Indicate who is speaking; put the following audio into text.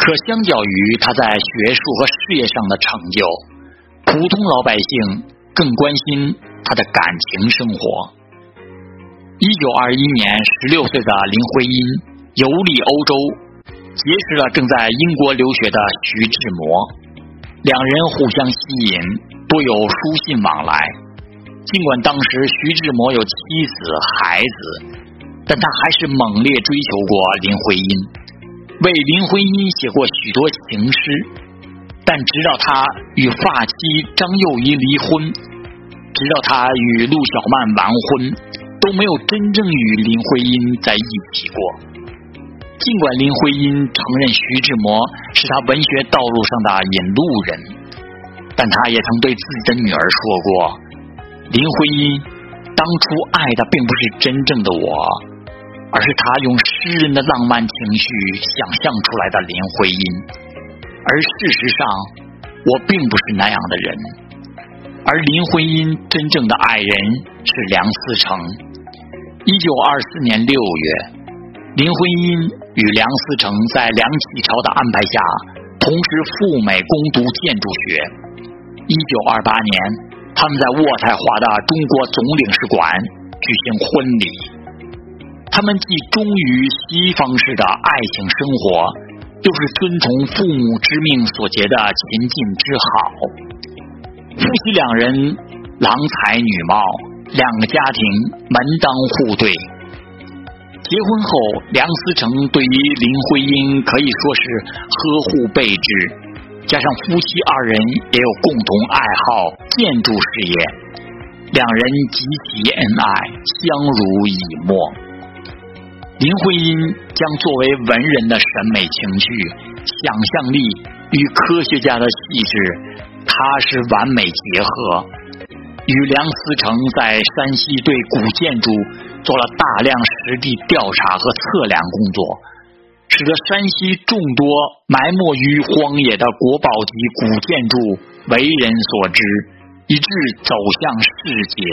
Speaker 1: 可相较于他在学术和事业上的成就，普通老百姓更关心他的感情生活。一九二一年，十六岁的林徽因游历欧洲，结识了正在英国留学的徐志摩，两人互相吸引，多有书信往来。尽管当时徐志摩有妻子孩子，但他还是猛烈追求过林徽因，为林徽因写过许多情诗。但直到他与发妻张幼仪离婚，直到他与陆小曼完婚，都没有真正与林徽因在一起过。尽管林徽因承认徐志摩是他文学道路上的引路人，但他也曾对自己的女儿说过。林徽因当初爱的并不是真正的我，而是他用诗人的浪漫情绪想象出来的林徽因。而事实上，我并不是那样的人。而林徽因真正的爱人是梁思成。一九二四年六月，林徽因与梁思成在梁启超的安排下，同时赴美攻读建筑学。一九二八年。他们在渥太华的中国总领事馆举行婚礼，他们既忠于西方式的爱情生活，又是遵从父母之命所结的秦晋之好。夫妻两人郎才女貌，两个家庭门当户对。结婚后，梁思成对于林徽因可以说是呵护备至。加上夫妻二人也有共同爱好建筑事业，两人极其恩爱，相濡以沫。林徽因将作为文人的审美情趣、想象力与科学家的细致，踏实完美结合，与梁思成在山西对古建筑做了大量实地调查和测量工作。使得山西众多埋没于荒野的国宝级古建筑为人所知，以致走向世界。